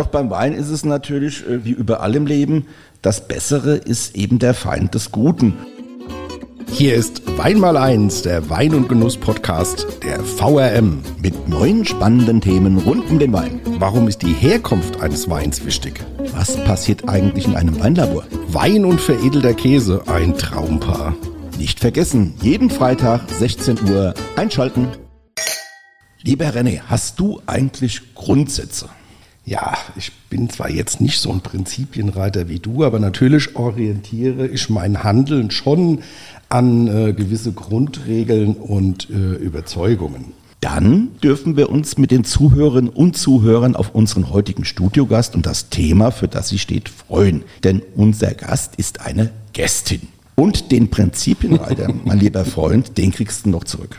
Doch beim Wein ist es natürlich, äh, wie überall im Leben, das Bessere ist eben der Feind des Guten. Hier ist Wein mal eins, der Wein- und Genuss-Podcast der VRM. Mit neuen spannenden Themen rund um den Wein. Warum ist die Herkunft eines Weins wichtig? Was passiert eigentlich in einem Weinlabor? Wein und veredelter Käse, ein Traumpaar. Nicht vergessen, jeden Freitag 16 Uhr einschalten. Lieber René, hast du eigentlich Grundsätze? Ja, ich bin zwar jetzt nicht so ein Prinzipienreiter wie du, aber natürlich orientiere ich mein Handeln schon an äh, gewisse Grundregeln und äh, Überzeugungen. Dann dürfen wir uns mit den Zuhörerinnen und Zuhörern auf unseren heutigen Studiogast und das Thema, für das sie steht, freuen. Denn unser Gast ist eine Gästin. Und den Prinzipienreiter, mein lieber Freund, den kriegst du noch zurück.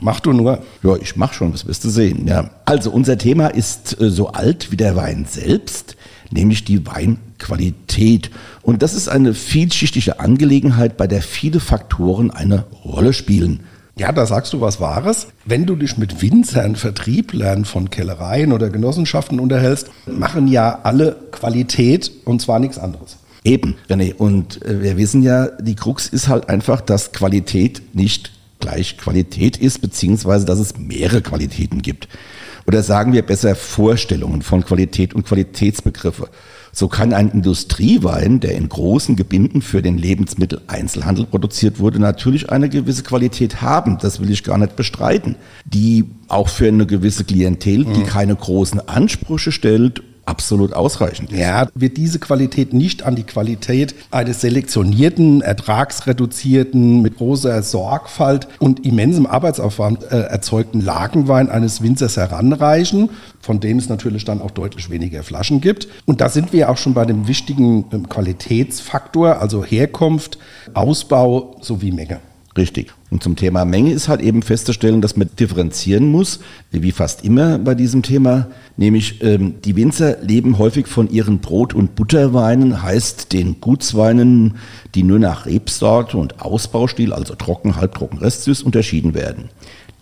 Mach du nur. Ja, ich mach schon, das wirst du sehen. Ja. Also unser Thema ist äh, so alt wie der Wein selbst, nämlich die Weinqualität. Und das ist eine vielschichtige Angelegenheit, bei der viele Faktoren eine Rolle spielen. Ja, da sagst du was Wahres. Wenn du dich mit Winzern, Vertrieblern von Kellereien oder Genossenschaften unterhältst, machen ja alle Qualität und zwar nichts anderes. Eben, René. Und äh, wir wissen ja, die Krux ist halt einfach, dass Qualität nicht gleich Qualität ist, beziehungsweise dass es mehrere Qualitäten gibt. Oder sagen wir besser Vorstellungen von Qualität und Qualitätsbegriffe. So kann ein Industriewein, der in großen Gebinden für den Lebensmitteleinzelhandel produziert wurde, natürlich eine gewisse Qualität haben. Das will ich gar nicht bestreiten. Die auch für eine gewisse Klientel, die mhm. keine großen Ansprüche stellt absolut ausreichend ist. Ja, wird diese Qualität nicht an die Qualität eines selektionierten, ertragsreduzierten, mit großer Sorgfalt und immensem Arbeitsaufwand äh, erzeugten Lagenwein eines Winzers heranreichen, von dem es natürlich dann auch deutlich weniger Flaschen gibt. Und da sind wir auch schon bei dem wichtigen ähm, Qualitätsfaktor, also Herkunft, Ausbau sowie Menge. Richtig. Und zum Thema Menge ist halt eben festzustellen, dass man differenzieren muss, wie fast immer bei diesem Thema, nämlich ähm, die Winzer leben häufig von ihren Brot- und Butterweinen, heißt den Gutsweinen, die nur nach Rebsorte und Ausbaustil, also trocken, halbtrocken, restsüß, unterschieden werden.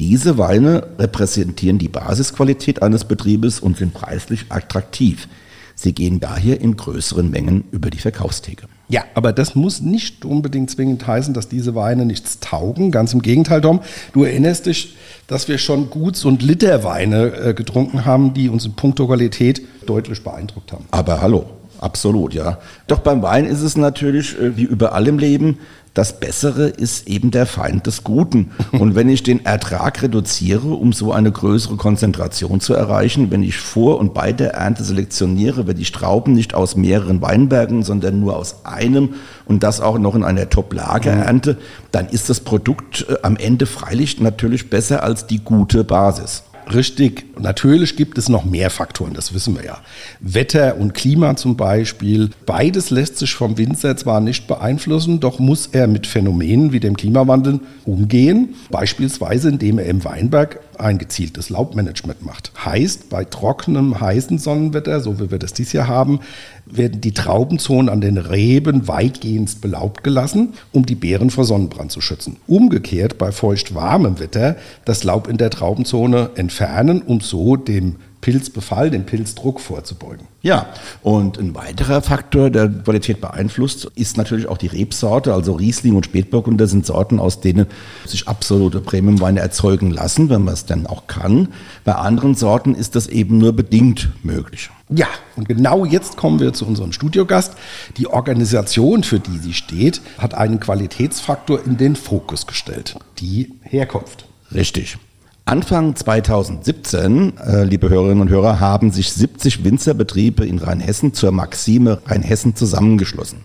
Diese Weine repräsentieren die Basisqualität eines Betriebes und sind preislich attraktiv. Sie gehen daher in größeren Mengen über die Verkaufstheke. Ja, aber das muss nicht unbedingt zwingend heißen, dass diese Weine nichts taugen. Ganz im Gegenteil, Tom. Du erinnerst dich, dass wir schon Guts- und Literweine äh, getrunken haben, die uns in puncto Qualität deutlich beeindruckt haben. Aber hallo, absolut, ja. Doch beim Wein ist es natürlich, äh, wie überall im Leben, das Bessere ist eben der Feind des Guten. Und wenn ich den Ertrag reduziere, um so eine größere Konzentration zu erreichen, wenn ich vor und bei der Ernte selektioniere, wenn ich Trauben nicht aus mehreren Weinbergen, sondern nur aus einem und das auch noch in einer Top-Lage ernte, dann ist das Produkt äh, am Ende freilich natürlich besser als die gute Basis. Richtig, natürlich gibt es noch mehr Faktoren, das wissen wir ja. Wetter und Klima zum Beispiel. Beides lässt sich vom Winzer zwar nicht beeinflussen, doch muss er mit Phänomenen wie dem Klimawandel umgehen. Beispielsweise indem er im Weinberg ein gezieltes Laubmanagement macht. Heißt, bei trockenem, heißen Sonnenwetter, so wie wir das dieses Jahr haben, werden die Traubenzonen an den Reben weitgehend belaubt gelassen, um die Beeren vor Sonnenbrand zu schützen. Umgekehrt bei feucht warmem Wetter das Laub in der Traubenzone entfernen, um so dem Pilzbefall, dem Pilzdruck vorzubeugen. Ja, und ein weiterer Faktor, der Qualität beeinflusst, ist natürlich auch die Rebsorte. Also Riesling und Spätburgunder sind Sorten, aus denen sich absolute Premiumweine erzeugen lassen, wenn man es denn auch kann. Bei anderen Sorten ist das eben nur bedingt möglich. Ja, und genau jetzt kommen wir zu unserem Studiogast. Die Organisation, für die sie steht, hat einen Qualitätsfaktor in den Fokus gestellt. Die Herkunft. Richtig. Anfang 2017, äh, liebe Hörerinnen und Hörer, haben sich 70 Winzerbetriebe in Rheinhessen zur Maxime Rheinhessen zusammengeschlossen.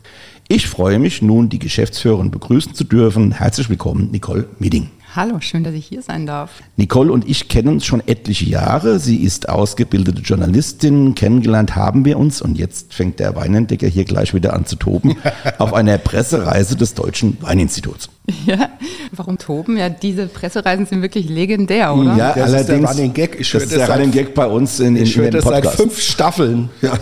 Ich freue mich nun, die Geschäftsführerin begrüßen zu dürfen. Herzlich willkommen, Nicole Mieding. Hallo, schön, dass ich hier sein darf. Nicole und ich kennen uns schon etliche Jahre. Sie ist ausgebildete Journalistin. Kennengelernt haben wir uns und jetzt fängt der Weinentdecker hier gleich wieder an zu toben auf einer Pressereise des Deutschen Weininstituts. Ja, warum toben? Ja, diese Pressereisen sind wirklich legendär, oder? Ja, das allerdings. Ist der Running Gag. Ich das ist der Running Gag bei uns in, in, ich in den Podcast. seit fünf Staffeln. Ja,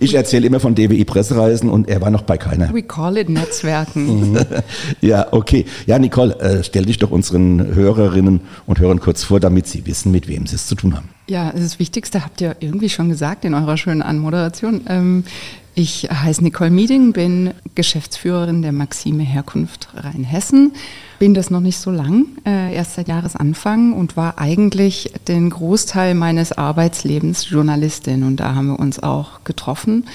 ich erzähle immer von DWI Pressereisen und er war noch bei keiner. We call it Netzwerken. ja, okay. Ja, Nicole, äh, stell dich doch unseren Hörerinnen und Hörern kurz vor, damit sie wissen, mit wem sie es zu tun haben. Ja, das Wichtigste habt ihr irgendwie schon gesagt in eurer schönen Anmoderation. Ähm, ich heiße Nicole Mieding, bin Geschäftsführerin der Maxime Herkunft Rheinhessen. Bin das noch nicht so lang, äh, erst seit Jahresanfang und war eigentlich den Großteil meines Arbeitslebens Journalistin und da haben wir uns auch getroffen.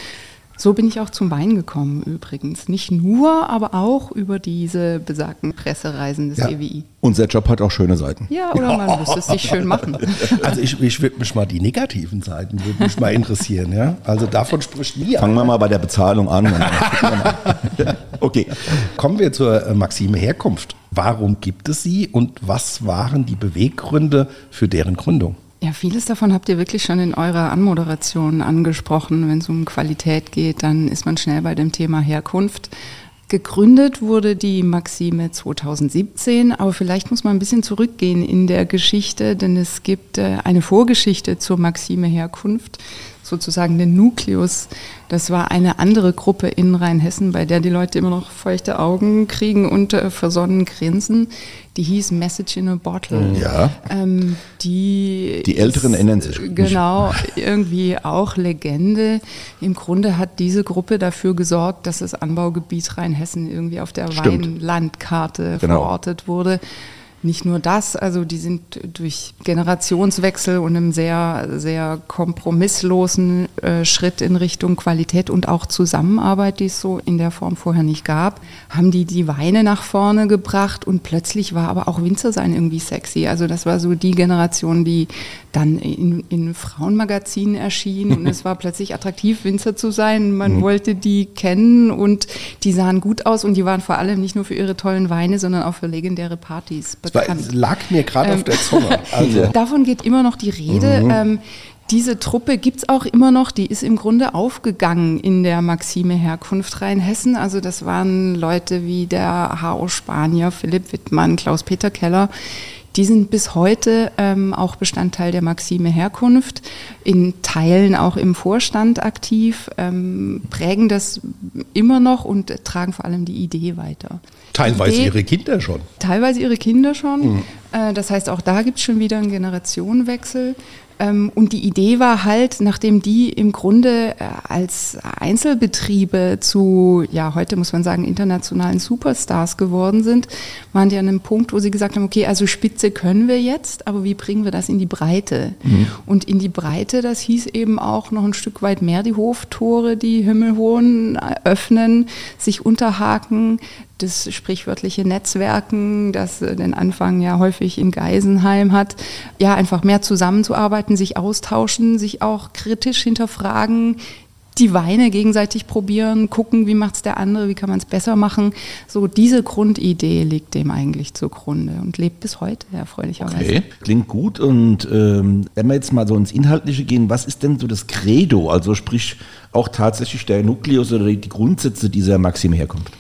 So bin ich auch zum Wein gekommen übrigens. Nicht nur, aber auch über diese besagten Pressereisen des Ja. EWI. Unser Job hat auch schöne Seiten. Ja, oder man müsste es sich schön machen. Also ich, ich würde mich mal die negativen Seiten würde mich mal interessieren, ja. Also davon spricht nie Fangen wir mal bei der Bezahlung an. okay. Kommen wir zur äh, Maxime Herkunft. Warum gibt es sie und was waren die Beweggründe für deren Gründung? Ja, vieles davon habt ihr wirklich schon in eurer Anmoderation angesprochen. Wenn es um Qualität geht, dann ist man schnell bei dem Thema Herkunft. Gegründet wurde die Maxime 2017, aber vielleicht muss man ein bisschen zurückgehen in der Geschichte, denn es gibt äh, eine Vorgeschichte zur Maxime Herkunft, sozusagen den Nukleus. Das war eine andere Gruppe in Rheinhessen, bei der die Leute immer noch feuchte Augen kriegen und äh, versonnen grinsen. Die hieß Message in a Bottle. Ja. Ähm, die Die Älteren ist, erinnern sich. Genau, irgendwie auch Legende. Im Grunde hat diese Gruppe dafür gesorgt, dass das Anbaugebiet Rheinhessen irgendwie auf der Stimmt. Weinlandkarte Genau. verortet wurde. Nicht nur das, also die sind durch Generationswechsel und einem sehr, sehr kompromisslosen äh, Schritt in Richtung Qualität und auch Zusammenarbeit, die es so in der Form vorher nicht gab, haben die die Weine nach vorne gebracht und plötzlich war aber auch Winzersein irgendwie sexy. Also das war so die Generation, die dann in, in Frauenmagazinen erschien und es war plötzlich attraktiv, Winzer zu sein. Man wollte die kennen und die sahen gut aus und die waren vor allem nicht nur für ihre tollen Weine, sondern auch für legendäre Partys war, bekannt. es lag mir gerade auf Ähm, der Zunge. Also, Davon geht immer noch die Rede. Ähm, diese Truppe gibt's auch immer noch, die ist im Grunde aufgegangen in der Maxime Herkunft Rheinhessen. Also das waren Leute wie der H.O. Spanier, Philipp Wittmann, Klaus-Peter Keller. Die sind bis heute ähm, auch Bestandteil der Maxime Herkunft, in Teilen auch im Vorstand aktiv, ähm, prägen das immer noch und tragen vor allem die Idee weiter. Teilweise Idee- ihre Kinder schon. Teilweise ihre Kinder schon. Mhm. Äh, Das heißt, auch da gibt es schon wieder einen Generationenwechsel. Ähm, Und die Idee war halt, nachdem die im Grunde äh, als Einzelbetriebe zu, ja, heute muss man sagen, internationalen Superstars geworden sind, waren die an einem Punkt, wo sie gesagt haben, okay, also Spitze können wir jetzt, aber wie bringen wir das in die Breite? Und in die Breite, das hieß eben auch noch ein Stück weit mehr die Hoftore, die himmelhohen äh, öffnen, sich unterhaken, das sprichwörtliche Netzwerken, das den Anfang ja häufig in Geisenheim hat, ja, einfach mehr zusammenzuarbeiten, sich austauschen, sich auch kritisch hinterfragen, die Weine gegenseitig probieren, gucken, wie macht's der andere, wie kann man es besser machen. So diese Grundidee liegt dem eigentlich zugrunde und lebt bis heute, erfreulicherweise. Okay, klingt gut. Und ähm, wenn wir jetzt mal so ins Inhaltliche gehen, was ist denn so das Credo? Also sprich auch tatsächlich der Nukleus oder die Grundsätze dieser Maxime Herkunft?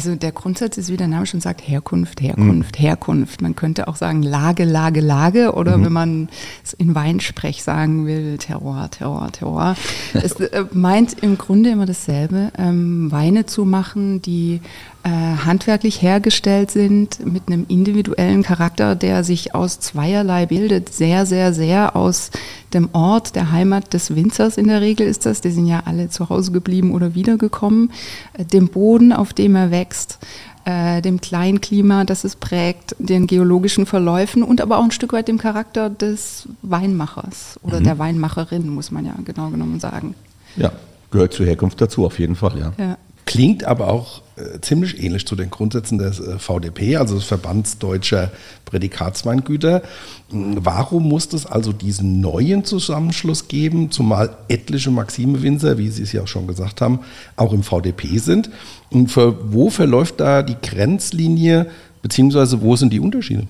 Also der Grundsatz ist, wie der Name schon sagt, Herkunft, Herkunft, Herkunft. Man könnte auch sagen Lage, Lage, Lage oder wenn man es in Weinsprech sagen will, Terror, Terror, Terror. es äh, meint im Grunde immer dasselbe, ähm, Weine zu machen, die handwerklich hergestellt sind, mit einem individuellen Charakter, der sich aus zweierlei bildet. Sehr, sehr, sehr aus dem Ort, der Heimat des Winzers in der Regel ist das. Die sind ja alle zu Hause geblieben oder wiedergekommen. Äh, dem Boden, auf dem er wächst, äh, dem Kleinklima, das es prägt, den geologischen Verläufen und aber auch ein Stück weit dem Charakter des Weinmachers oder der Weinmacherin, muss man ja genau genommen sagen. Ja, gehört zur Herkunft dazu, auf jeden Fall, ja. Ja. Klingt aber auch äh, ziemlich ähnlich zu den Grundsätzen des äh, VDP, also des Verbands Deutscher Prädikatsweingüter. Mm, Warum muss es also diesen neuen Zusammenschluss geben, zumal etliche Maxime Winzer, wie Sie es ja auch schon gesagt haben, auch im VDP sind? Und für, wo verläuft da die Grenzlinie, beziehungsweise wo sind die Unterschiede?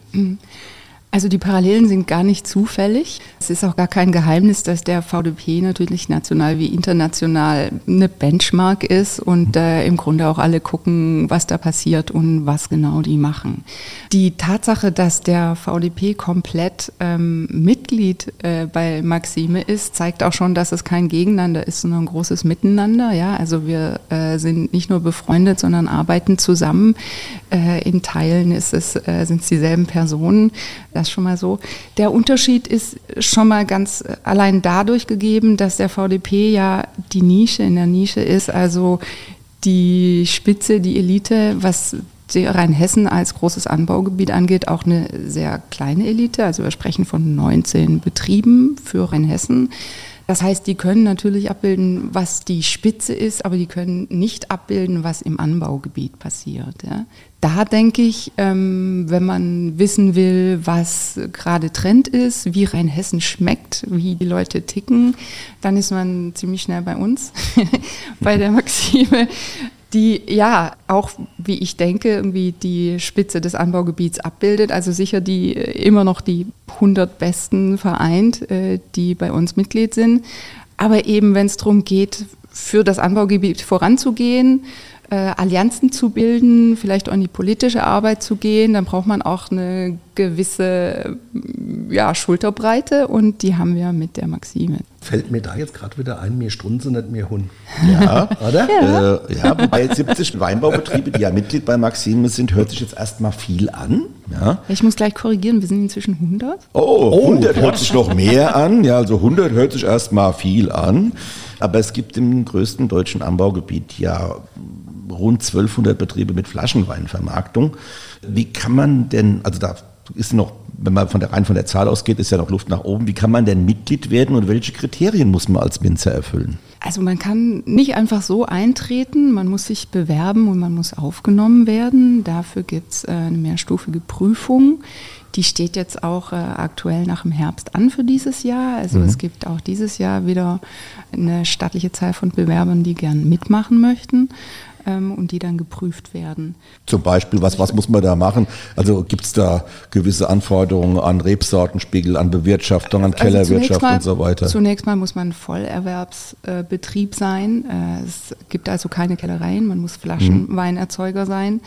Also die Parallelen sind gar nicht zufällig. Es ist auch gar kein Geheimnis, dass der VDP natürlich national wie international eine Benchmark ist und äh, im Grunde auch alle gucken, was da passiert und was genau die machen. Die Tatsache, dass der VDP komplett ähm, Mitglied äh, bei Maxime ist, zeigt auch schon, dass es kein Gegeneinander ist, sondern ein großes Miteinander. Ja, also wir äh, sind nicht nur befreundet, sondern arbeiten zusammen. Äh, in Teilen ist es, äh, sind es dieselben Personen. Das schon mal so. Der Unterschied ist schon mal ganz allein dadurch gegeben, dass der VDP ja die Nische in der Nische ist, also die Spitze, die Elite, was Rheinhessen als großes Anbaugebiet angeht, auch eine sehr kleine Elite. Also wir sprechen von 19 Betrieben für Rheinhessen. Das heißt, die können natürlich abbilden, was die Spitze ist, aber die können nicht abbilden, was im Anbaugebiet passiert. Ja. Da denke ich, ähm, wenn man wissen will, was gerade Trend ist, wie Rheinhessen schmeckt, wie die Leute ticken, dann ist man ziemlich schnell bei uns, bei der Maxime die ja auch, wie ich denke, irgendwie die Spitze des Anbaugebiets abbildet. Also sicher die äh, immer noch die 100 besten vereint, äh, die bei uns Mitglied sind. Aber eben, wenn es darum geht, für das Anbaugebiet voranzugehen, äh, Allianzen zu bilden, vielleicht auch in die politische Arbeit zu gehen, dann braucht man auch eine gewisse ja, Schulterbreite und die haben wir mit der Maxime. Fällt mir da jetzt gerade wieder ein, mir Strunze, nicht mir Hund. Ja, oder? Ja. Äh, ja, wobei 70 Weinbaubetriebe, die ja Mitglied bei Maxime sind, hört sich jetzt erstmal viel an. Ja. Ich muss gleich korrigieren, wir sind inzwischen 100. Oh, 100 oh. hört sich noch mehr an. Ja, also 100 hört sich erstmal viel an. Aber es gibt im größten deutschen Anbaugebiet ja rund 1200 Betriebe mit Flaschenweinvermarktung. Wie kann man denn, also da ist noch, wenn man von der, rein von der Zahl ausgeht, ist ja noch Luft nach oben. Wie kann man denn Mitglied werden und welche Kriterien muss man als Winzer erfüllen? Also man kann nicht einfach so eintreten, man muss sich bewerben und man muss aufgenommen werden. Dafür gibt es äh, eine mehrstufige Prüfung. Die steht jetzt auch äh, aktuell nach dem Herbst an für dieses Jahr. Also mhm. es gibt auch dieses Jahr wieder eine stattliche Zahl von Bewerbern, die gern mitmachen möchten ähm, und die dann geprüft werden. Zum Beispiel, was, was muss man da machen? Also gibt es da gewisse Anforderungen an Rebsortenspiegel, an Bewirtschaftung, an also Kellerwirtschaft mal, und so weiter? Zunächst mal muss man Vollerwerbsbetrieb sein. Äh, es gibt also keine Kellereien, man muss Flaschenweinerzeuger sein.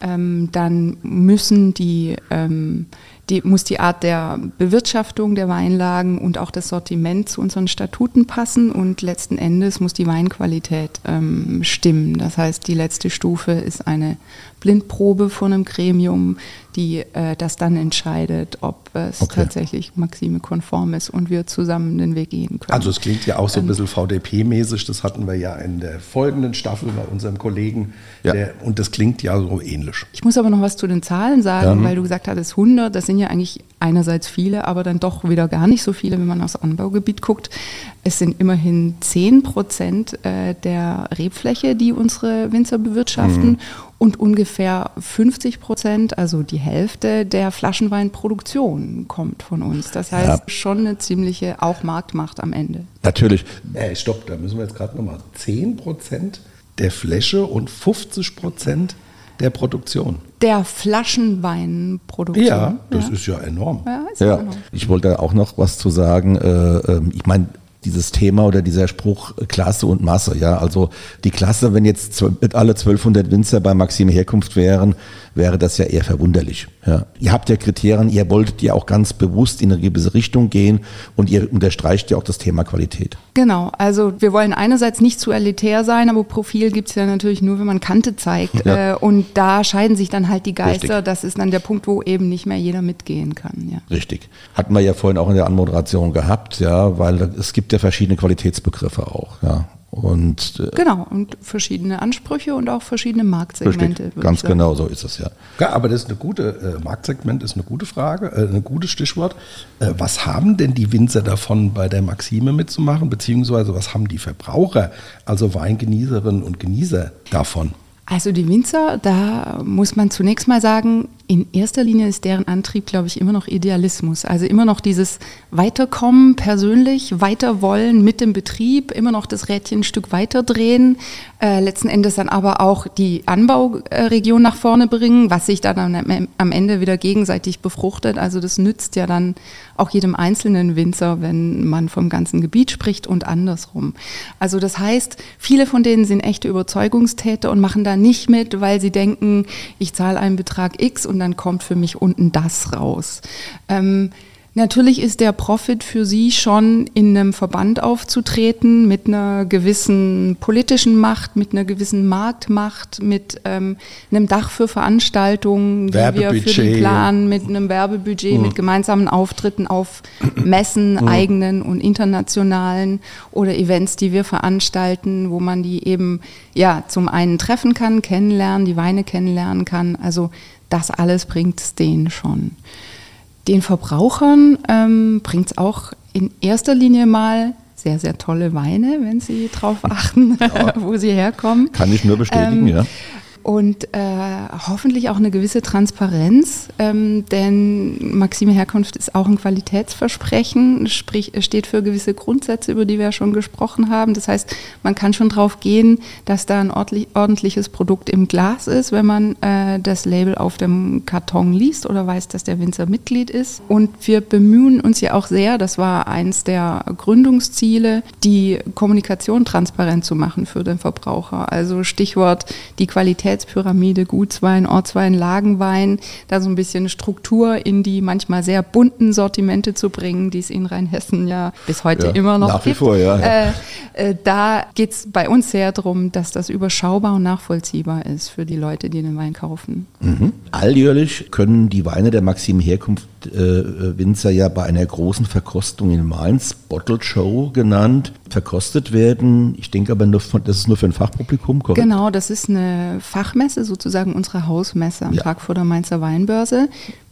Ähm, dann müssen die ähm, die, muss die Art der Bewirtschaftung der Weinlagen und auch das Sortiment zu unseren Statuten passen und letzten Endes muss die Weinqualität ähm, stimmen. Das heißt, die letzte Stufe ist eine Blindprobe von einem Gremium, die äh, das dann entscheidet, ob es okay. tatsächlich Maxime-konform ist und wir zusammen den Weg gehen können. Also es klingt ja auch so ein ähm, bisschen VDP-mäßig, das hatten wir ja in der folgenden Staffel bei unserem Kollegen ja. der, und das klingt ja so ähnlich. Ich muss aber noch was zu den Zahlen sagen, ja. weil du gesagt hattest 100, das sind ja eigentlich einerseits viele, aber dann doch wieder gar nicht so viele, wenn man aufs Anbaugebiet guckt. Es sind immerhin 10 Prozent äh, der Rebfläche, die unsere Winzer bewirtschaften mhm. Und ungefähr 50 Prozent, also die Hälfte der Flaschenweinproduktion kommt von uns. Das heißt ja. schon eine ziemliche auch Marktmacht am Ende. Natürlich. Äh, stopp, da müssen wir jetzt gerade nochmal. 10 Prozent der Fläche und 50 Prozent der Produktion. Der Flaschenweinproduktion. Ja, das ja. ist ja enorm. Ja, ist ja. enorm. Ich wollte auch noch was zu sagen. Äh, ähm, ich meine, dieses Thema oder dieser Spruch Klasse und Masse. Ja, also die Klasse, wenn jetzt alle 1200 Winzer bei Maxime Herkunft wären, wäre das ja eher verwunderlich. Ja. Ihr habt ja Kriterien, ihr wolltet ja auch ganz bewusst in eine gewisse Richtung gehen und ihr unterstreicht ja auch das Thema Qualität. Genau, also wir wollen einerseits nicht zu elitär sein, aber Profil gibt es ja natürlich nur, wenn man Kante zeigt. Ja. Äh, und da scheiden sich dann halt die Geister. Richtig. Das ist dann der Punkt, wo eben nicht mehr jeder mitgehen kann. Ja. Richtig. Hatten wir ja vorhin auch in der Anmoderation gehabt, ja, weil es gibt ja verschiedene Qualitätsbegriffe auch. Ja. Und, äh, genau, und verschiedene Ansprüche und auch verschiedene Marktsegmente. Richtig, ganz genau so ist es ja. Ja, aber das ist eine gute, äh, Marktsegment ist eine gute Frage, äh, ein gutes Stichwort. Äh, was haben denn die Winzer davon, bei der Maxime mitzumachen, beziehungsweise was haben die Verbraucher, also Weingenießerinnen und Genießer davon? Also die Winzer, da muss man zunächst mal sagen, in erster Linie ist deren Antrieb, glaube ich, immer noch Idealismus. Also immer noch dieses Weiterkommen persönlich, weiter wollen mit dem Betrieb, immer noch das Rädchen ein Stück weiter drehen, äh, letzten Endes dann aber auch die Anbauregion nach vorne bringen, was sich dann am Ende wieder gegenseitig befruchtet. Also das nützt ja dann auch jedem einzelnen Winzer, wenn man vom ganzen Gebiet spricht und andersrum. Also das heißt, viele von denen sind echte Überzeugungstäter und machen da nicht mit, weil sie denken, ich zahle einen Betrag X und dann kommt für mich unten das raus. Ähm, Natürlich ist der Profit für Sie schon in einem Verband aufzutreten mit einer gewissen politischen Macht, mit einer gewissen Marktmacht, mit ähm, einem Dach für Veranstaltungen, die wir für den Plan, mit einem Werbebudget, mhm. mit gemeinsamen Auftritten auf Messen, mhm. eigenen und internationalen oder Events, die wir veranstalten, wo man die eben ja zum einen treffen kann, kennenlernen, die Weine kennenlernen kann. Also das alles bringt es denen schon. Den Verbrauchern ähm, bringt es auch in erster Linie mal sehr, sehr tolle Weine, wenn sie darauf achten, ja. wo sie herkommen. Kann ich nur bestätigen, ähm, ja und äh, hoffentlich auch eine gewisse Transparenz, ähm, denn Maxime Herkunft ist auch ein Qualitätsversprechen, sprich steht für gewisse Grundsätze, über die wir ja schon gesprochen haben. Das heißt, man kann schon darauf gehen, dass da ein ordentliches Produkt im Glas ist, wenn man äh, das Label auf dem Karton liest oder weiß, dass der Winzer Mitglied ist. Und wir bemühen uns ja auch sehr, das war eins der Gründungsziele, die Kommunikation transparent zu machen für den Verbraucher. Also Stichwort die Qualität Qualitätspyramide, Gutswein, Ortswein, Lagenwein, da so ein bisschen Struktur in die manchmal sehr bunten Sortimente zu bringen, die es in Rheinhessen ja bis heute ja, immer noch nach gibt. Wie vor, ja, ja. Äh, äh, da geht es bei uns sehr darum, dass das überschaubar und nachvollziehbar ist für die Leute, die den Wein kaufen. Mhm. Alljährlich können die Weine der Maxim Herkunft äh, Winzer ja bei einer großen Verkostung in Mainz, Bottle Show genannt, verkostet werden. Ich denke aber, nur von, das ist nur für ein Fachpublikum, korrekt? Genau, das ist eine Fachmesse, sozusagen unsere Hausmesse am ja. Tag vor der Mainzer Weinbörse.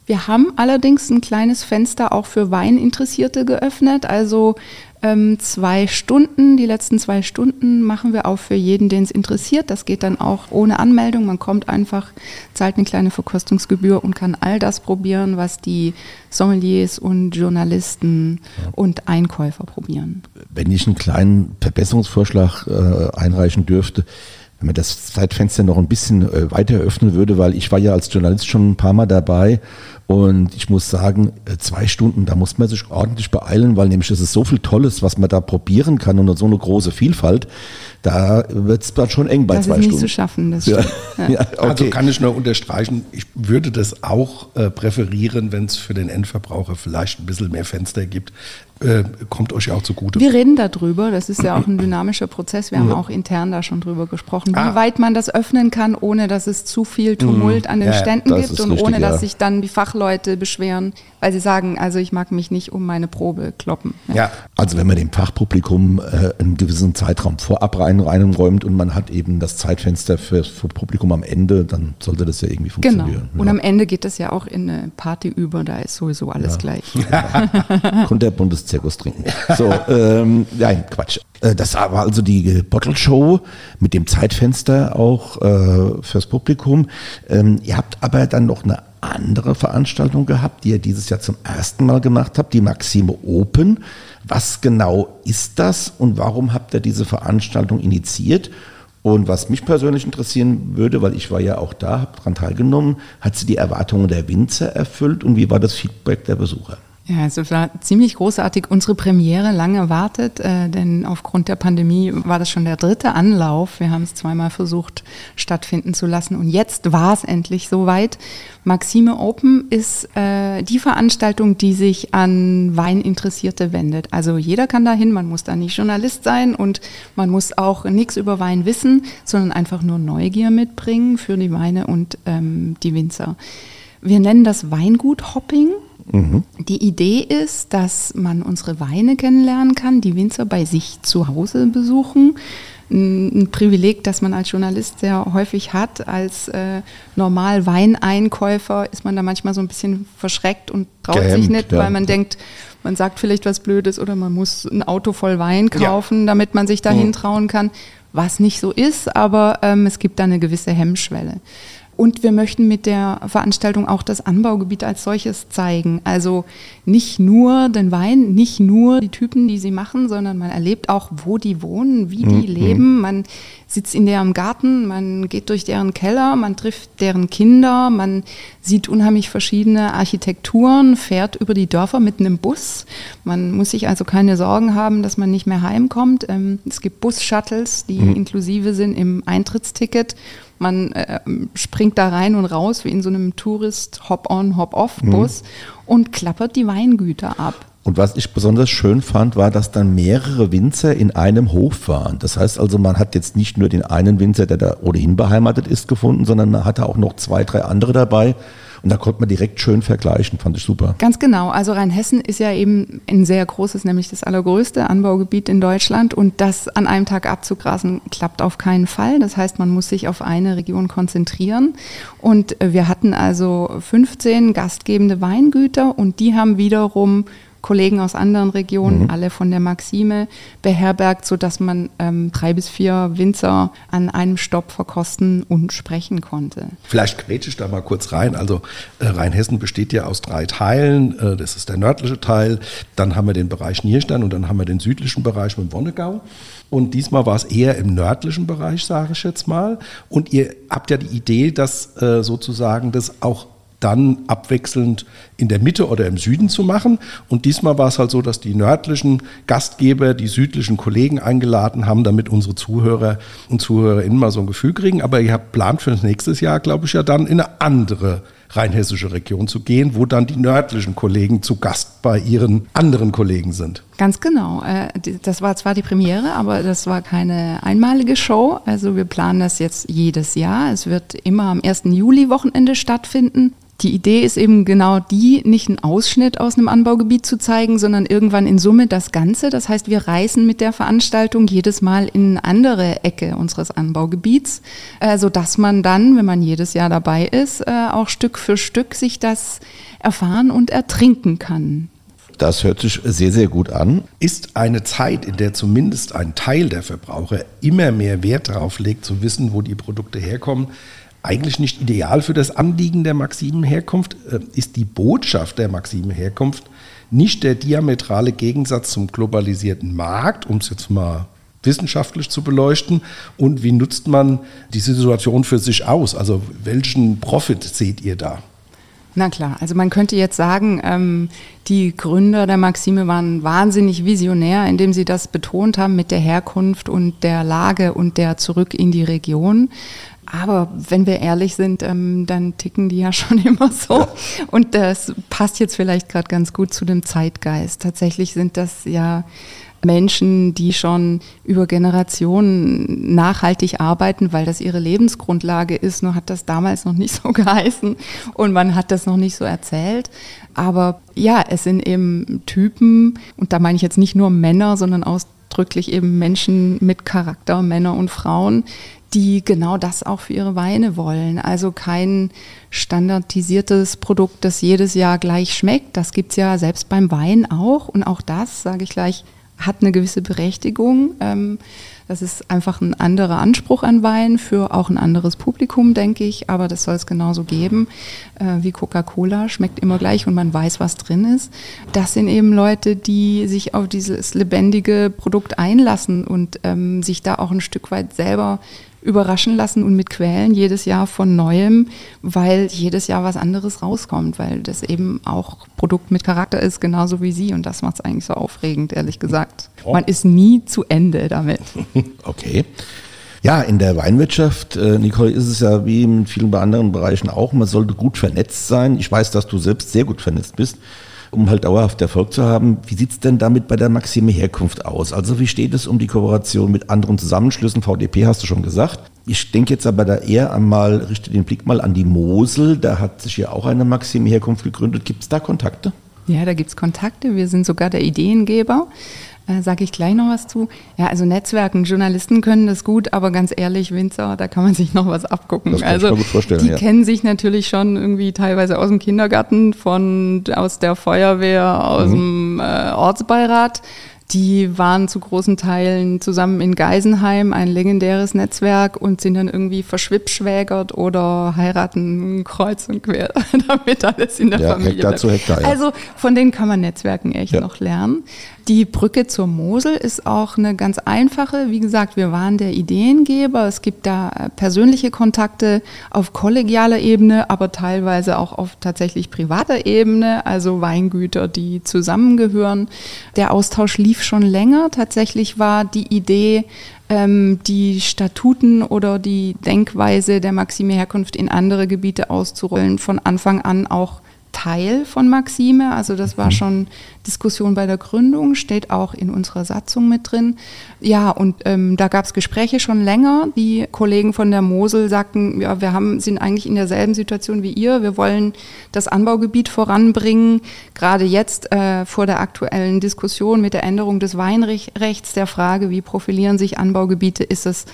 Wir haben allerdings ein kleines Fenster auch für Weininteressierte geöffnet. Also ähm, zwei Stunden, die letzten zwei Stunden machen wir auch für jeden, den es interessiert. Das geht dann auch ohne Anmeldung. Man kommt einfach, zahlt eine kleine Verkostungsgebühr und kann all das probieren, was die Sommeliers und Journalisten ja. und Einkäufer probieren. Wenn ich einen kleinen Verbesserungsvorschlag äh, einreichen dürfte, wenn man das Zeitfenster noch ein bisschen äh, weiter öffnen würde, weil ich war ja als Journalist schon ein paar Mal dabei und ich muss sagen, äh, zwei Stunden, da muss man sich ordentlich beeilen, weil nämlich das ist so viel Tolles, was man da probieren kann und so eine große Vielfalt. Da wird es dann schon eng bei das zwei Stunden. Das ist nicht zu schaffen, das ja. Ja. ja okay. Also kann ich nur unterstreichen, ich würde das auch äh, präferieren, wenn es für den Endverbraucher vielleicht ein bisschen mehr Fenster gibt. Äh, kommt euch ja auch zugute. Wir reden darüber, das ist ja auch ein dynamischer Prozess. Wir haben ja. auch intern da schon drüber gesprochen, wie ah. weit man das öffnen kann, ohne dass es zu viel Tumult mhm. an den ja, Ständen gibt und richtig, ohne dass sich dann die Fachleute beschweren, weil sie sagen, also ich mag mich nicht um meine Probe kloppen. Ja, also wenn man dem Fachpublikum äh, einen gewissen Zeitraum vorab rein, reinräumt und man hat eben das Zeitfenster für, für Publikum am Ende, dann sollte das ja irgendwie genau. funktionieren. Genau. Und am Ende geht das ja auch in eine Party über, da ist sowieso alles gleich. Kunde der Bundes Zirkus trinken. So, ähm, nein, Quatsch. Äh, das war also die Bottle Show mit dem Zeitfenster auch äh, fürs Publikum. Ähm, ihr habt aber dann noch eine andere Veranstaltung gehabt, die ihr dieses Jahr zum ersten Mal gemacht habt, die Maxime Open. Was genau ist das und warum habt ihr diese Veranstaltung initiiert? Und was mich persönlich interessieren würde, weil ich war ja auch da, habe daran teilgenommen, hat sie die Erwartungen der Winzer erfüllt und wie war das Feedback der Besucher? Ja, es war ziemlich großartig. Unsere Premiere lange erwartet, äh, denn aufgrund der Pandemie war das schon der dritte Anlauf. Wir haben es zweimal versucht stattfinden zu lassen und jetzt war es endlich soweit. Maxime Open ist äh, die Veranstaltung, die sich an Weininteressierte wendet. Also jeder kann dahin, man muss da nicht Journalist sein und man muss auch nichts über Wein wissen, sondern einfach nur Neugier mitbringen für die Weine und ähm, die Winzer. Wir nennen das Weingut-Hopping. Mhm. Die Idee ist, dass man unsere Weine kennenlernen kann, die Winzer bei sich zu Hause besuchen. Ein Privileg, das man als Journalist sehr häufig hat. Als äh, normal Weineinkäufer ist man da manchmal so ein bisschen verschreckt und traut Gehemmt, sich nicht, ja. weil man denkt, man sagt vielleicht was Blödes oder man muss ein Auto voll Wein kaufen, ja. damit man sich dahin mhm. trauen kann. Was nicht so ist, aber ähm, es gibt da eine gewisse Hemmschwelle. Und wir möchten mit der Veranstaltung auch das Anbaugebiet als solches zeigen. Also nicht nur den Wein, nicht nur die Typen, die sie machen, sondern man erlebt auch, wo die wohnen, wie die mhm. leben. Man sitzt in deren Garten, man geht durch deren Keller, man trifft deren Kinder, man sieht unheimlich verschiedene Architekturen, fährt über die Dörfer mit einem Bus. Man muss sich also keine Sorgen haben, dass man nicht mehr heimkommt. Ähm, es gibt Bus-Shuttles, die mhm. inklusive sind im Eintrittsticket Man äh, springt da rein und raus wie in so einem Tourist-Hop-on, Hop-off-Bus mhm. und klappert die Weingüter ab. Und was ich besonders schön fand, war, dass dann mehrere Winzer in einem Hof waren. Das heißt also, man hat jetzt nicht nur den einen Winzer, der da ohnehin beheimatet ist, gefunden, sondern man hatte auch noch zwei, drei andere dabei. Und da konnte man direkt schön vergleichen, fand ich super. Ganz genau. Also Rheinhessen ist ja eben ein sehr großes, nämlich das allergrößte Anbaugebiet in Deutschland. Und das an einem Tag abzugrasen, klappt auf keinen Fall. Das heißt, man muss sich auf eine Region konzentrieren. Und wir hatten also 15 gastgebende Weingüter und die haben wiederum Kollegen aus anderen Regionen, mhm. alle von der Maxime, beherbergt, sodass man ähm, drei bis vier Winzer an einem Stopp verkosten und sprechen konnte. Vielleicht grätsche ich da mal kurz rein. Also äh, Rheinhessen besteht ja aus drei Teilen. Äh, das ist der nördliche Teil, dann haben wir den Bereich Nierstein und dann haben wir den südlichen Bereich mit Wonnegau. Und diesmal war es eher im nördlichen Bereich, sage ich jetzt mal. Und ihr habt ja die Idee, dass äh, sozusagen das auch dann abwechselnd in der Mitte oder im Süden zu machen. Und diesmal war es halt so, dass die nördlichen Gastgeber die südlichen Kollegen eingeladen haben, damit unsere Zuhörer und Zuhörerinnen mal so ein Gefühl kriegen. Aber ihr habt plant für das nächste Jahr, glaube ich, ja dann in eine andere rheinhessische Region zu gehen, wo dann die nördlichen Kollegen zu Gast bei ihren anderen Kollegen sind. Ganz genau. Äh, das war zwar die Premiere, aber das war keine einmalige Show. Also wir planen das jetzt jedes Jahr. Es wird immer am 1. Juli-Wochenende stattfinden. Die Idee ist eben genau die, nicht einen Ausschnitt aus einem Anbaugebiet zu zeigen, sondern irgendwann in Summe das Ganze. Das heißt, wir reisen mit der Veranstaltung jedes Mal in eine andere Ecke unseres Anbaugebiets, sodass man dann, wenn man jedes Jahr dabei ist, äh, auch Stück für Stück sich das erfahren und ertrinken kann. Das hört sich sehr, sehr gut an. Ist eine Zeit, in der zumindest ein Teil der Verbraucher immer mehr Wert darauf legt, zu wissen, wo die Produkte herkommen, eigentlich nicht ideal für das Anliegen der Maximenherkunft? Äh, ist die Botschaft der Maximenherkunft nicht der diametrale Gegensatz zum globalisierten Markt, um es jetzt mal wissenschaftlich zu beleuchten? Und wie nutzt man die Situation für sich aus? Also welchen Profit seht ihr da? Na klar, also man könnte jetzt sagen, ähm, die Gründer der Maxime waren wahnsinnig visionär, indem sie das betont haben mit der Herkunft und der Lage und der zurück in die Region. Aber wenn wir ehrlich sind, ähm, dann ticken die ja schon immer so. Ja. Und das passt jetzt vielleicht gerade ganz gut zu dem Zeitgeist. Tatsächlich sind das ja Menschen, die schon über Generationen nachhaltig arbeiten, weil das ihre Lebensgrundlage ist. Nur hat das damals noch nicht so geheißen und man hat das noch nicht so erzählt. Aber ja, es sind eben Typen, und da meine ich jetzt nicht nur Männer, sondern ausdrücklich eben Menschen mit Charakter, Männer und Frauen, die genau das auch für ihre Weine wollen. Also kein standardisiertes Produkt, das jedes Jahr gleich schmeckt. Das gibt's ja selbst beim Wein auch. Und auch das, sage ich gleich, hat eine gewisse Berechtigung. Ähm, das ist einfach ein anderer Anspruch an Wein für auch ein anderes Publikum, denke ich. Aber das soll es genauso geben äh, wie Coca-Cola. Schmeckt immer gleich und man weiß, was drin ist. Das sind eben Leute, die sich auf dieses lebendige Produkt einlassen und ähm, sich da auch ein Stück weit selber überraschen lassen und mit quälen jedes Jahr von neuem, weil jedes Jahr was anderes rauskommt, weil das eben auch Produkt mit Charakter ist, genauso wie sie. Und das macht es eigentlich so aufregend, ehrlich gesagt. Oh. Man ist nie zu Ende damit. Okay. Ja, in der Weinwirtschaft, äh, Nicole, ist es ja wie in vielen anderen Bereichen auch, man sollte gut vernetzt sein. Ich weiß, dass du selbst sehr gut vernetzt bist um halt dauerhaft Erfolg zu haben. Wie sieht es denn damit bei der Maxime Herkunft aus? Also wie steht es um die Kooperation mit anderen Zusammenschlüssen? VDP hast du schon gesagt. Ich denke jetzt aber da eher einmal, richte den Blick mal an die Mosel. Da hat sich ja auch eine Maxime Herkunft gegründet. Gibt es da Kontakte? Ja, da gibt es Kontakte. Wir sind sogar der Ideengeber. Äh, Sage ich gleich noch was zu. Ja, also Netzwerken, Journalisten können das gut, aber ganz ehrlich, Winzer, da kann man sich noch was abgucken. Das kann also, ich mir gut vorstellen, die ja. kennen sich natürlich schon irgendwie teilweise aus dem Kindergarten, von, aus der Feuerwehr, aus mhm. dem äh, Ortsbeirat. Die waren zu großen Teilen zusammen in Geisenheim, ein legendäres Netzwerk, und sind dann irgendwie verschwippschwägert oder heiraten kreuz und quer, damit alles in der ja, Familie Hektar bleibt. Zu Hektar, ja. Also von denen kann man Netzwerken echt ja. noch lernen. Die Brücke zur Mosel ist auch eine ganz einfache. Wie gesagt, wir waren der Ideengeber. Es gibt da persönliche Kontakte auf kollegialer Ebene, aber teilweise auch auf tatsächlich privater Ebene, also Weingüter, die zusammengehören. Der Austausch lief schon länger. Tatsächlich war die Idee ähm, die Statuten oder die Denkweise der Maxime Herkunft in andere Gebiete auszurollen, von Anfang an auch Teil von Maxime. Also das war mhm. schon Diskussion bei der Gründung, steht auch in unserer Satzung mit drin. Ja, und ähm, da gab es Gespräche schon länger. Die Kollegen von der Mosel sagten, ja, wir haben, sind eigentlich in derselben Situation wie ihr. Wir wollen das Anbaugebiet voranbringen. Gerade jetzt äh, vor der aktuellen Diskussion mit der Änderung des Weinrechts, der Frage, wie profilieren sich Anbaugebiete, ist es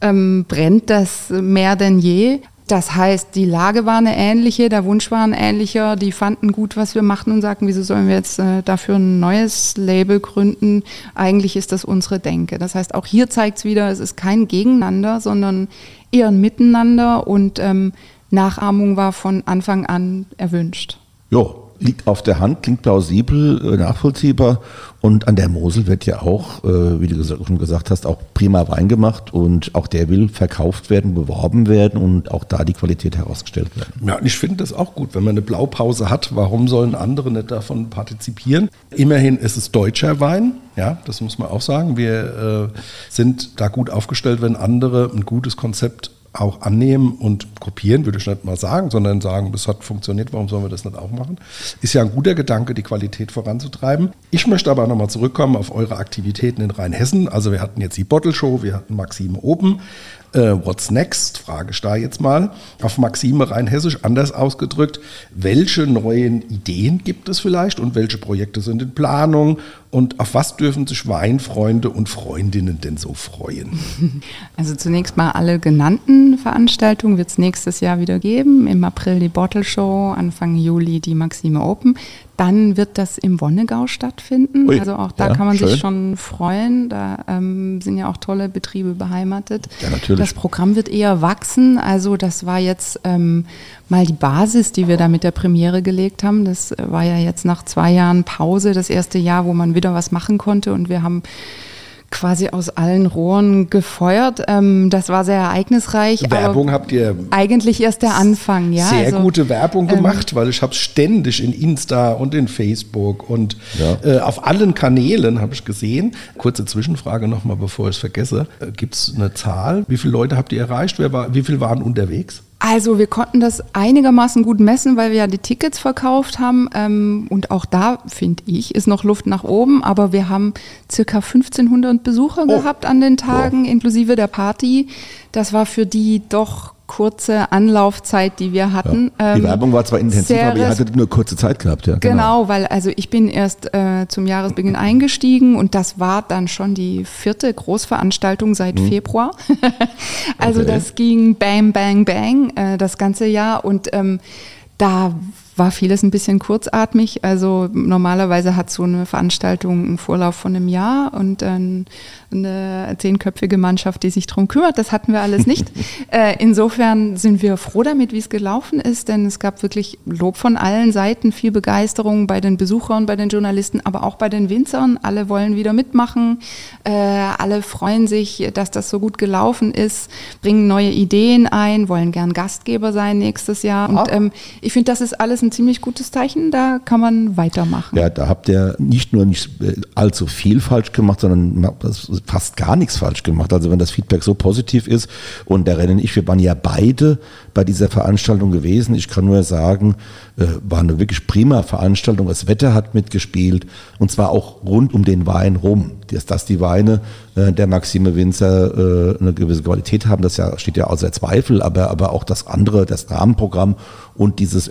ähm, brennt das mehr denn je. Das heißt, die Lage war eine ähnliche, der Wunsch war ein ähnlicher, die fanden gut, was wir machten und sagten, wieso sollen wir jetzt äh, dafür ein neues Label gründen? Eigentlich ist das unsere Denke. Das heißt, auch hier zeigt es wieder, es ist kein Gegeneinander, sondern eher ein Miteinander und ähm, Nachahmung war von Anfang an erwünscht. Ja, liegt auf der Hand, klingt plausibel, äh, nachvollziehbar. Und an der Mosel wird ja auch, äh, wie du schon gesagt hast, auch prima Wein gemacht und auch der will verkauft werden, beworben werden und auch da die Qualität herausgestellt werden. Ja, und ich finde das auch gut, wenn man eine Blaupause hat, warum sollen andere nicht davon partizipieren? Immerhin ist es deutscher Wein, ja, das muss man auch sagen. Wir äh, sind da gut aufgestellt, wenn andere ein gutes Konzept auch annehmen und kopieren, würde ich nicht mal sagen, sondern sagen, das hat funktioniert, warum sollen wir das nicht auch machen? Ist ja ein guter Gedanke, die Qualität voranzutreiben. Ich möchte aber nochmal zurückkommen auf eure Aktivitäten in Rheinhessen. Also wir hatten jetzt die Bottle Show, wir hatten Maxime Open. Äh, what's next? Frage ich da jetzt mal. Auf Maxime Rheinhessisch anders ausgedrückt. Welche neuen Ideen gibt es vielleicht und welche Projekte sind in Planung und auf was dürfen sich Weinfreunde und Freundinnen denn so freuen? Also zunächst mal alle genannten Veranstaltungen wird es nächstes Jahr wieder geben. Im April die Bottle Show, Anfang Juli die Maxime Open. Dann wird das im Wonnegau stattfinden. Ui, also auch da ja, kann man schön. sich schon freuen. Da ähm, sind ja auch tolle Betriebe beheimatet. Ja, natürlich. Das Programm wird eher wachsen. Also das war jetzt ähm, mal die Basis, die wir da mit der Premiere gelegt haben. Das war ja jetzt nach zwei Jahren Pause das erste Jahr, wo man wieder was machen konnte. Und wir haben quasi aus allen Rohren gefeuert. Ähm, das war sehr ereignisreich. Werbung habt ihr eigentlich erst der Anfang, ja. Sehr also, gute Werbung ähm, gemacht, ähm, weil ich habe ständig in Insta und in Facebook und ja. äh, auf allen Kanälen habe ich gesehen. Kurze Zwischenfrage nochmal, bevor ich es vergesse. Äh, Gibt es eine Zahl? Wie viele Leute habt ihr erreicht? Wer war, wie viele waren unterwegs? Also wir konnten das einigermaßen gut messen, weil wir ja die Tickets verkauft haben. Ähm, und auch da, finde ich, ist noch Luft nach oben. Aber wir haben circa 1500 Besucher oh. gehabt an den Tagen, oh. inklusive der Party. Das war für die doch kurze Anlaufzeit, die wir hatten. Ja. Die ähm, Werbung war zwar intensiv, aber ihr hattet nur kurze Zeit gehabt, ja. Genau, genau weil also ich bin erst äh, zum Jahresbeginn eingestiegen und das war dann schon die vierte Großveranstaltung seit mhm. Februar. also okay. das ging bang, bang, bang äh, das ganze Jahr und ähm, da war vieles ein bisschen kurzatmig. Also normalerweise hat so eine Veranstaltung einen Vorlauf von einem Jahr und eine zehnköpfige Mannschaft, die sich darum kümmert. Das hatten wir alles nicht. äh, insofern sind wir froh damit, wie es gelaufen ist, denn es gab wirklich Lob von allen Seiten, viel Begeisterung bei den Besuchern, bei den Journalisten, aber auch bei den Winzern. Alle wollen wieder mitmachen. Äh, alle freuen sich, dass das so gut gelaufen ist, bringen neue Ideen ein, wollen gern Gastgeber sein nächstes Jahr. Und ähm, ich finde, das ist alles ein ziemlich gutes Zeichen. Da kann man weitermachen. Ja, da habt ihr nicht nur nicht äh, allzu viel falsch gemacht, sondern fast gar nichts falsch gemacht. Also wenn das Feedback so positiv ist und der Rennen ich, wir waren ja beide bei dieser Veranstaltung gewesen. Ich kann nur sagen, äh, war eine wirklich prima Veranstaltung. Das Wetter hat mitgespielt und zwar auch rund um den Wein rum. Dass, dass die Weine äh, der Maxime Winzer eine gewisse Qualität haben, das steht ja außer Zweifel, aber, aber auch das andere, das Rahmenprogramm und dieses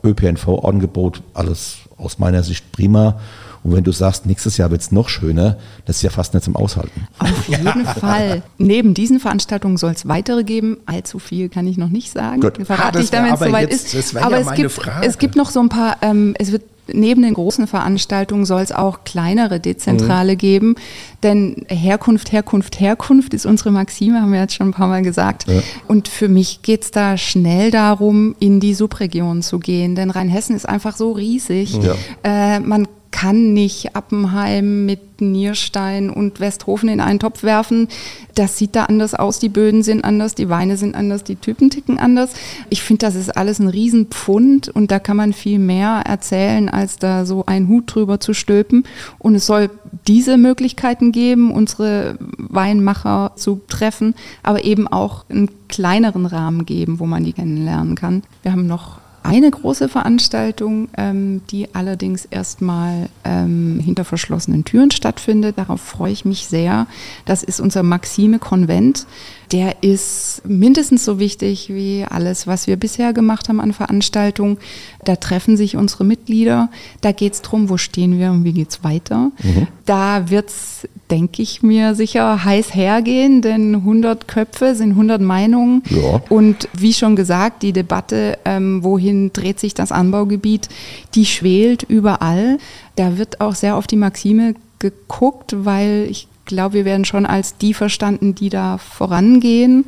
ÖPNV-Angebot, alles aus meiner Sicht prima. Und wenn du sagst, nächstes Jahr wird es noch schöner, das ist ja fast nicht zum Aushalten. Auf jeden ja. Fall. Neben diesen Veranstaltungen soll es weitere geben. Allzu viel kann ich noch nicht sagen. Gut. Verrate ah, ich dann, wenn es soweit jetzt, ist. Aber ja es, gibt, Frage. es gibt noch so ein paar, ähm, es wird neben den großen Veranstaltungen soll es auch kleinere Dezentrale mhm. geben. Denn Herkunft, Herkunft, Herkunft ist unsere Maxime, haben wir jetzt schon ein paar Mal gesagt. Ja. Und für mich geht es da schnell darum, in die Subregion zu gehen. Denn Rheinhessen ist einfach so riesig. Ja. Äh, man kann nicht Appenheim mit Nierstein und Westhofen in einen Topf werfen. Das sieht da anders aus, die Böden sind anders, die Weine sind anders, die Typen ticken anders. Ich finde, das ist alles ein Riesenpfund und da kann man viel mehr erzählen, als da so einen Hut drüber zu stülpen. Und es soll diese Möglichkeiten geben, unsere Weinmacher zu treffen, aber eben auch einen kleineren Rahmen geben, wo man die kennenlernen kann. Wir haben noch eine große Veranstaltung, ähm, die allerdings erstmal ähm, hinter verschlossenen Türen stattfindet. Darauf freue ich mich sehr. Das ist unser Maxime-Konvent. Der ist mindestens so wichtig wie alles, was wir bisher gemacht haben an Veranstaltungen. Da treffen sich unsere Mitglieder. Da geht es darum, wo stehen wir und wie geht es weiter. Mhm. Da wird es, denke ich mir, sicher heiß hergehen, denn 100 Köpfe sind 100 Meinungen. Ja. Und wie schon gesagt, die Debatte, ähm, wohin dreht sich das Anbaugebiet, die schwelt überall. Da wird auch sehr auf die Maxime geguckt, weil ich glaube, wir werden schon als die verstanden, die da vorangehen.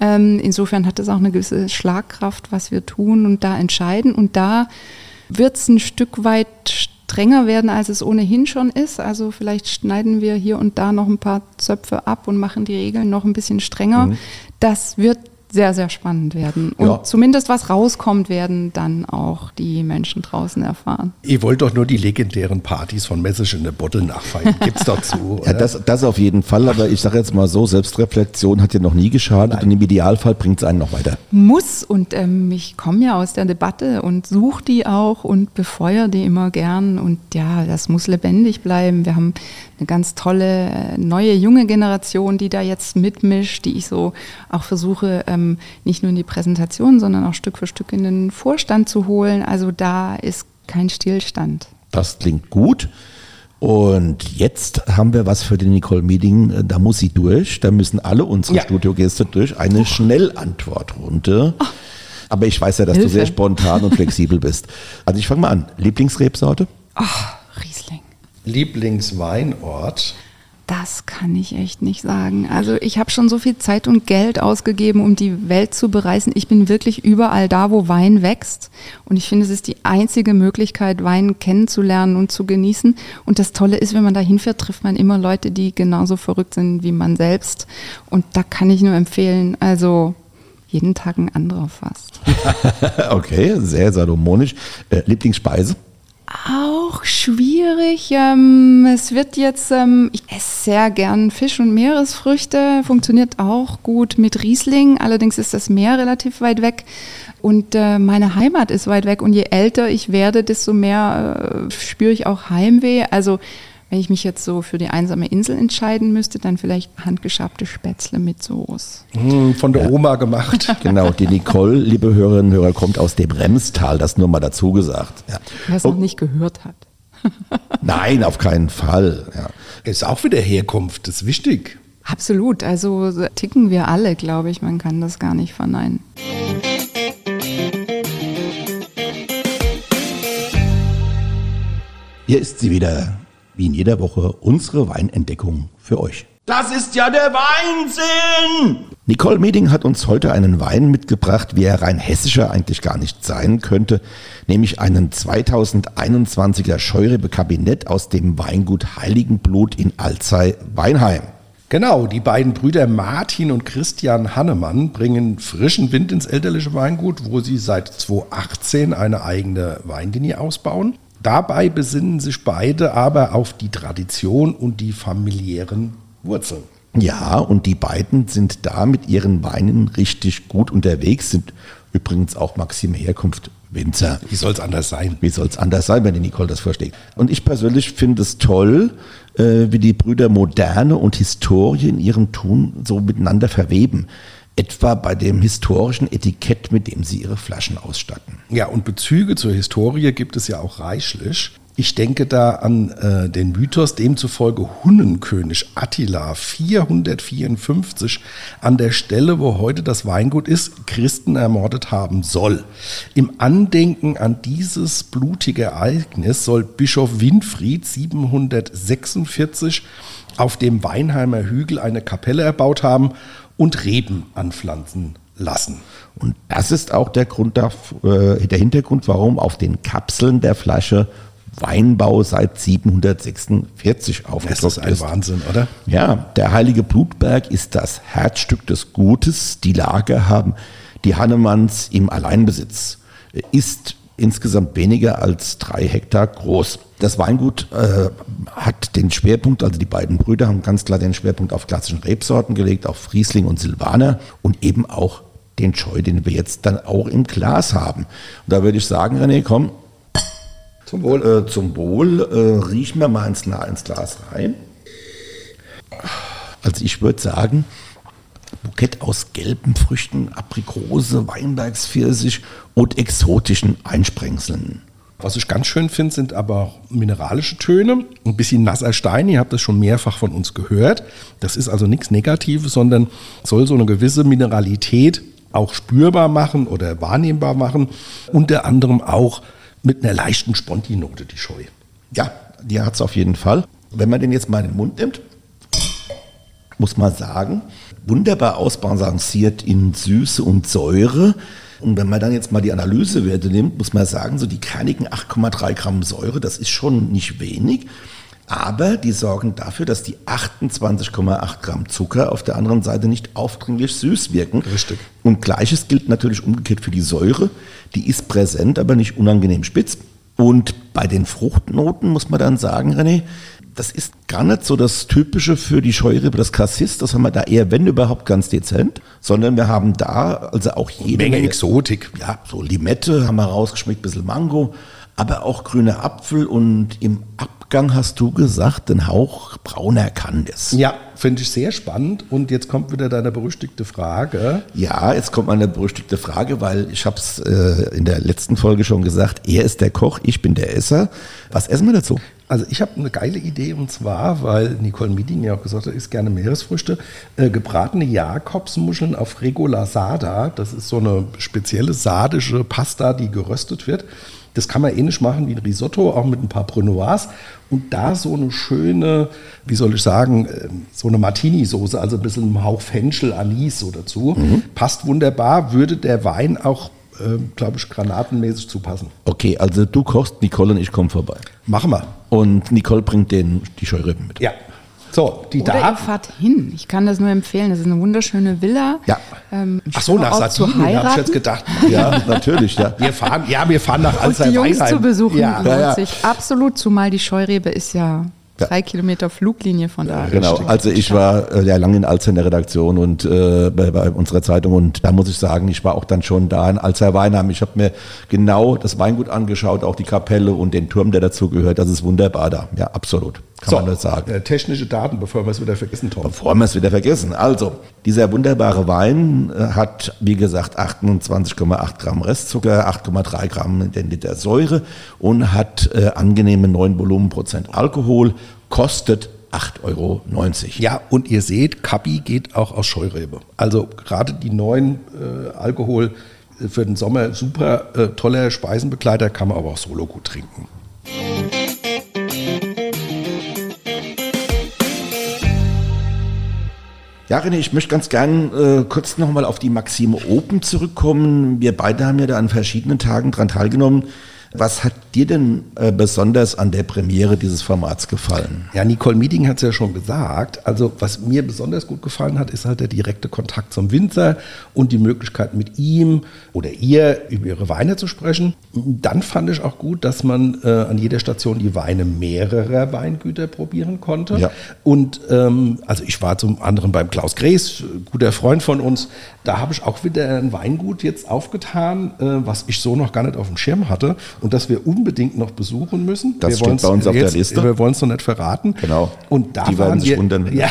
Ähm, insofern hat es auch eine gewisse Schlagkraft, was wir tun und da entscheiden. Und da wird es ein Stück weit strenger werden, als es ohnehin schon ist. Also vielleicht schneiden wir hier und da noch ein paar Zöpfe ab und machen die Regeln noch ein bisschen strenger. Mhm. Das wird sehr, sehr spannend werden. Und ja. zumindest was rauskommt, werden dann auch die Menschen draußen erfahren. Ihr wollt doch nur die legendären Partys von Message in the Bottle nachfeiern. Gibt's doch zu. ja, das, das auf jeden Fall, aber ich sage jetzt mal so, Selbstreflexion hat ja noch nie geschadet Nein. und im Idealfall bringt es einen noch weiter. Muss und ähm, ich komme ja aus der Debatte und suche die auch und befeuere die immer gern und ja, das muss lebendig bleiben. Wir haben eine ganz tolle äh, neue junge Generation, die da jetzt mitmischt, die ich so auch versuche, ähm, nicht nur in die Präsentation, sondern auch Stück für Stück in den Vorstand zu holen. Also da ist kein Stillstand. Das klingt gut. Und jetzt haben wir was für den Nicole Meeting. Da muss sie durch. Da müssen alle unsere ja. Studiogäste durch. Eine oh. Schnellantwortrunde. Oh. Aber ich weiß ja, dass Hilfe. du sehr spontan und flexibel bist. Also ich fange mal an. Lieblingsrebsorte? Ach, Riesling. Lieblingsweinort? Das kann ich echt nicht sagen. Also ich habe schon so viel Zeit und Geld ausgegeben, um die Welt zu bereisen. Ich bin wirklich überall da, wo Wein wächst. Und ich finde, es ist die einzige Möglichkeit, Wein kennenzulernen und zu genießen. Und das Tolle ist, wenn man da hinfährt, trifft man immer Leute, die genauso verrückt sind wie man selbst. Und da kann ich nur empfehlen, also jeden Tag ein anderer fast. okay, sehr salomonisch. Äh, Lieblingsspeise? Auch schwierig. Ähm, es wird jetzt, ähm, ich esse sehr gern Fisch und Meeresfrüchte, funktioniert auch gut mit Riesling. Allerdings ist das Meer relativ weit weg und äh, meine Heimat ist weit weg. Und je älter ich werde, desto mehr äh, spüre ich auch Heimweh. Also wenn ich mich jetzt so für die einsame Insel entscheiden müsste, dann vielleicht handgeschabte Spätzle mit Soße. Hm, von der ja. Oma gemacht. Genau, die Nicole, liebe Hörerinnen und Hörer, kommt aus dem Remstal, das nur mal dazu gesagt. Ja. Wer es oh. noch nicht gehört hat. Nein, auf keinen Fall. Ja. Ist auch wieder Herkunft, das ist wichtig. Absolut, also ticken wir alle, glaube ich, man kann das gar nicht verneinen. Hier ist sie wieder, wie in jeder Woche unsere Weinentdeckung für euch. Das ist ja der Weinsinn! Nicole Meding hat uns heute einen Wein mitgebracht, wie er rein hessischer eigentlich gar nicht sein könnte, nämlich einen 2021er Scheurebe Kabinett aus dem Weingut Heiligenblut in Alzey-Weinheim. Genau, die beiden Brüder Martin und Christian Hannemann bringen frischen Wind ins elterliche Weingut, wo sie seit 2018 eine eigene Weinlinie ausbauen. Dabei besinnen sich beide aber auf die Tradition und die familiären Wurzeln. Ja, und die beiden sind da mit ihren Weinen richtig gut unterwegs, sind übrigens auch Maxime Herkunft Winzer. Wie soll es anders sein? Wie soll es anders sein, wenn die Nicole das versteht? Und ich persönlich finde es toll, äh, wie die Brüder Moderne und Historie in ihrem Tun so miteinander verweben etwa bei dem historischen Etikett, mit dem sie ihre Flaschen ausstatten. Ja, und Bezüge zur Historie gibt es ja auch reichlich. Ich denke da an äh, den Mythos, demzufolge Hunnenkönig Attila 454 an der Stelle, wo heute das Weingut ist, Christen ermordet haben soll. Im Andenken an dieses blutige Ereignis soll Bischof Winfried 746 auf dem Weinheimer Hügel eine Kapelle erbaut haben und Reben anpflanzen lassen. Und das ist auch der Grund, äh, der Hintergrund, warum auf den Kapseln der Flasche Weinbau seit 746 aufgedruckt ist. Das ist ein ist. Wahnsinn, oder? Ja, der Heilige Blutberg ist das Herzstück des Gutes. Die Lager haben die Hannemanns im Alleinbesitz. Ist insgesamt weniger als drei Hektar groß. Das Weingut äh, hat den Schwerpunkt, also die beiden Brüder haben ganz klar den Schwerpunkt auf klassischen Rebsorten gelegt, auf Riesling und Silvaner und eben auch den Scheu, den wir jetzt dann auch im Glas haben. Und da würde ich sagen, René, komm. Zum Wohl. Äh, zum Wohl. Äh, riech mir mal ins, ins Glas rein. Also ich würde sagen, Bukett aus gelben Früchten, Aprikose, Weinbergspfirsich und exotischen Einsprengseln. Was ich ganz schön finde, sind aber auch mineralische Töne. Ein bisschen nasser Stein, ihr habt das schon mehrfach von uns gehört. Das ist also nichts Negatives, sondern soll so eine gewisse Mineralität auch spürbar machen oder wahrnehmbar machen. Unter anderem auch mit einer leichten Sponti-Note, die Scheu. Ja, die hat es auf jeden Fall. Wenn man den jetzt mal in den Mund nimmt, muss man sagen, wunderbar ausbalanciert in Süße und Säure. Und wenn man dann jetzt mal die Analysewerte nimmt, muss man sagen, so die kernigen 8,3 Gramm Säure, das ist schon nicht wenig. Aber die sorgen dafür, dass die 28,8 Gramm Zucker auf der anderen Seite nicht aufdringlich süß wirken. Richtig. Und gleiches gilt natürlich umgekehrt für die Säure. Die ist präsent, aber nicht unangenehm spitz. Und bei den Fruchtnoten muss man dann sagen, René, das ist gar nicht so das Typische für die Scheurebe, das Cassis. Das haben wir da eher, wenn überhaupt, ganz dezent. Sondern wir haben da also auch jede Menge, Menge Exotik. Ja, so Limette haben wir rausgeschmeckt, bisschen Mango, aber auch grüner Apfel und im Abgang hast du gesagt, den Hauch brauner Kandis. Ja, finde ich sehr spannend. Und jetzt kommt wieder deine berüchtigte Frage. Ja, jetzt kommt meine berüchtigte Frage, weil ich habe es äh, in der letzten Folge schon gesagt, er ist der Koch, ich bin der Esser. Was essen wir dazu? Also ich habe eine geile Idee und zwar, weil Nicole Mieding ja auch gesagt hat, isst gerne Meeresfrüchte, äh, gebratene Jakobsmuscheln auf Regola Sada. Das ist so eine spezielle sardische Pasta, die geröstet wird. Das kann man ähnlich machen wie ein Risotto, auch mit ein paar Brunoise. Und da so eine schöne, wie soll ich sagen, ähm, so eine Martini-Soße, also ein bisschen ein Hauch Fenchel, Anis so dazu. Mhm. Passt wunderbar, würde der Wein auch äh, glaube ich, granatenmäßig zupassen. Okay, also du kochst, Nicole und ich kommen vorbei. Machen wir. Und Nicole bringt den, die Scheureben mit. Ja. So, die Oder da. ihr fahrt hin. Ich kann das nur empfehlen. Das ist eine wunderschöne Villa. Ja. Ähm, Ach so, nach Sardinien habe ich jetzt gedacht. Ja, natürlich, ja. Wir fahren, ja, wir fahren nach Und Alzey die Jungs Weinheim. zu besuchen Ja. lohnt Ja, ja. sich absolut, zumal die Scheurebe ist Ja. Drei Kilometer Fluglinie von da. Genau, also ich war äh, ja lange in Alzer in der Redaktion und äh, bei, bei unserer Zeitung und da muss ich sagen, ich war auch dann schon da in Alzer Weinheim. Ich habe mir genau das Weingut angeschaut, auch die Kapelle und den Turm, der dazugehört. Das ist wunderbar da. Ja, absolut. Kann man nur sagen. äh, technische Daten, bevor wir es wieder vergessen, Tom. Bevor wir es wieder vergessen. Also, dieser wunderbare Wein äh, hat, wie gesagt, 28,8 Gramm Restzucker, 8,3 Gramm den Liter Säure und hat äh, angenehme 9 Volumenprozent Alkohol, kostet 8,90 Euro. Ja, und ihr seht, Kapi geht auch aus Scheurebe. Also gerade die neuen äh, Alkohol äh, für den Sommer super äh, toller Speisenbegleiter, kann man aber auch solo gut trinken. Ja, René, ich möchte ganz gern äh, kurz nochmal auf die Maxime Open zurückkommen. Wir beide haben ja da an verschiedenen Tagen dran teilgenommen. Was hat dir denn äh, besonders an der Premiere dieses Formats gefallen? Ja, Nicole Mieding hat es ja schon gesagt. Also was mir besonders gut gefallen hat, ist halt der direkte Kontakt zum Winzer und die Möglichkeit mit ihm oder ihr über ihre Weine zu sprechen. Dann fand ich auch gut, dass man äh, an jeder Station die Weine mehrerer Weingüter probieren konnte. Ja. Und ähm, also ich war zum anderen beim Klaus Gräß, guter Freund von uns. Da habe ich auch wieder ein Weingut jetzt aufgetan, äh, was ich so noch gar nicht auf dem Schirm hatte und das wir unbedingt noch besuchen müssen. Das wir steht bei uns auf der jetzt, Liste. Wir wollen es noch nicht verraten. Genau. Und da Die werden sich wir, wundern. Ja,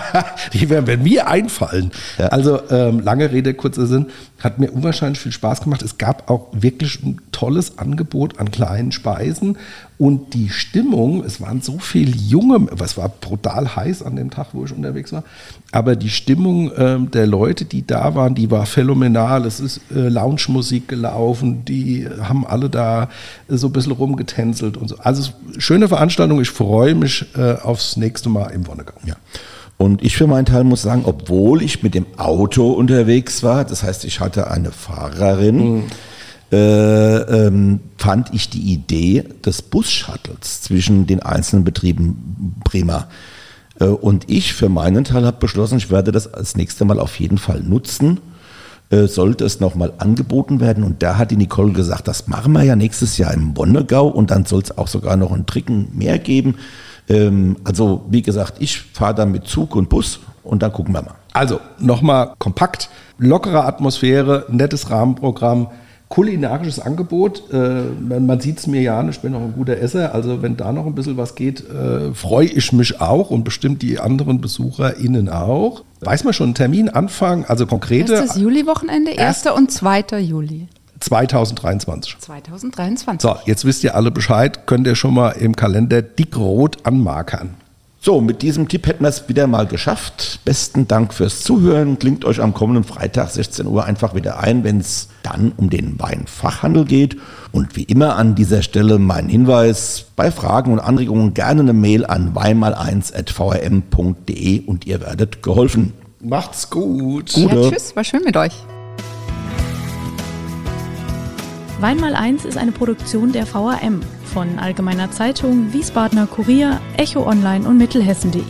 die werden wenn mir einfallen. Ja. Also ähm, lange Rede, kurzer Sinn, hat mir unwahrscheinlich viel Spaß gemacht. Es gab auch wirklich ein tolles Angebot an kleinen Speisen und die Stimmung, es waren so viele junge, es war brutal heiß an dem Tag, wo ich unterwegs war, aber die Stimmung ähm, der Leute, die da waren, die war phänomenal. Es ist äh, Lounge-Musik gelaufen, die haben alle da äh, so ein bisschen rumgetänzelt und so. Also schöne Veranstaltung, ich freue mich äh, aufs nächste Mal im Wonnegang. Ja. Und ich für meinen Teil muss sagen, obwohl ich mit dem Auto unterwegs war, das heißt, ich hatte eine Fahrerin, äh, ähm, fand ich die Idee des Bus-Shuttles zwischen den einzelnen Betrieben prima. Äh, und ich für meinen Teil habe beschlossen, ich werde das als nächste Mal auf jeden Fall nutzen. äh, sollte es nochmal angeboten werden. Und da hat die Nicole gesagt, das machen wir ja nächstes Jahr im Wonnegau und dann soll es auch sogar noch einen Tricken mehr geben. Ähm, also wie gesagt, ich fahre dann mit Zug und Bus und dann gucken wir mal. Also nochmal kompakt, lockere Atmosphäre, nettes Rahmenprogramm kulinarisches Angebot. Äh, man sieht es mir ja an, ich bin auch ein guter Esser. Also wenn da noch ein bisschen was geht, äh, freue ich mich auch und bestimmt die anderen BesucherInnen auch. Weiß man schon einen Termin, Anfang, also konkrete? Erstes Juli-Wochenende, 1. und 2. Juli. 2023. 2023. So, jetzt wisst ihr alle Bescheid, könnt ihr schon mal im Kalender dickrot anmarkern. So, mit diesem Tipp hätten wir es wieder mal geschafft. Besten Dank fürs Zuhören. Klingt euch am kommenden Freitag 16 Uhr einfach wieder ein, wenn es dann um den Weinfachhandel geht. Und wie immer an dieser Stelle mein Hinweis, bei Fragen und Anregungen gerne eine Mail an weinmal1.vrm.de und ihr werdet geholfen. Macht's gut. Gute. Ja, tschüss, war schön mit euch. Weinmal 1 ist eine Produktion der VRM von Allgemeiner Zeitung, Wiesbadener Kurier, Echo Online und Mittelhessen.de.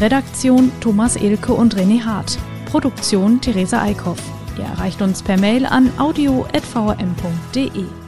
Redaktion Thomas Elke und René Hart. Produktion Theresa Eickhoff. Ihr erreicht uns per Mail an audio.vrm.de.